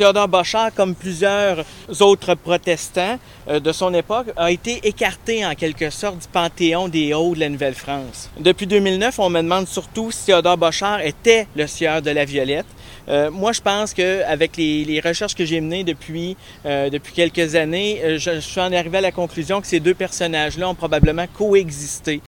Théodore Bochard, comme plusieurs autres protestants euh, de son époque, a été écarté en quelque sorte du panthéon des Hauts de la Nouvelle-France. Depuis 2009, on me demande surtout si Théodore Bochard était le sieur de la Violette. Euh, moi, je pense qu'avec les, les recherches que j'ai menées depuis, euh, depuis quelques années, euh, je, je suis en arrivé à la conclusion que ces deux personnages-là ont probablement coexisté.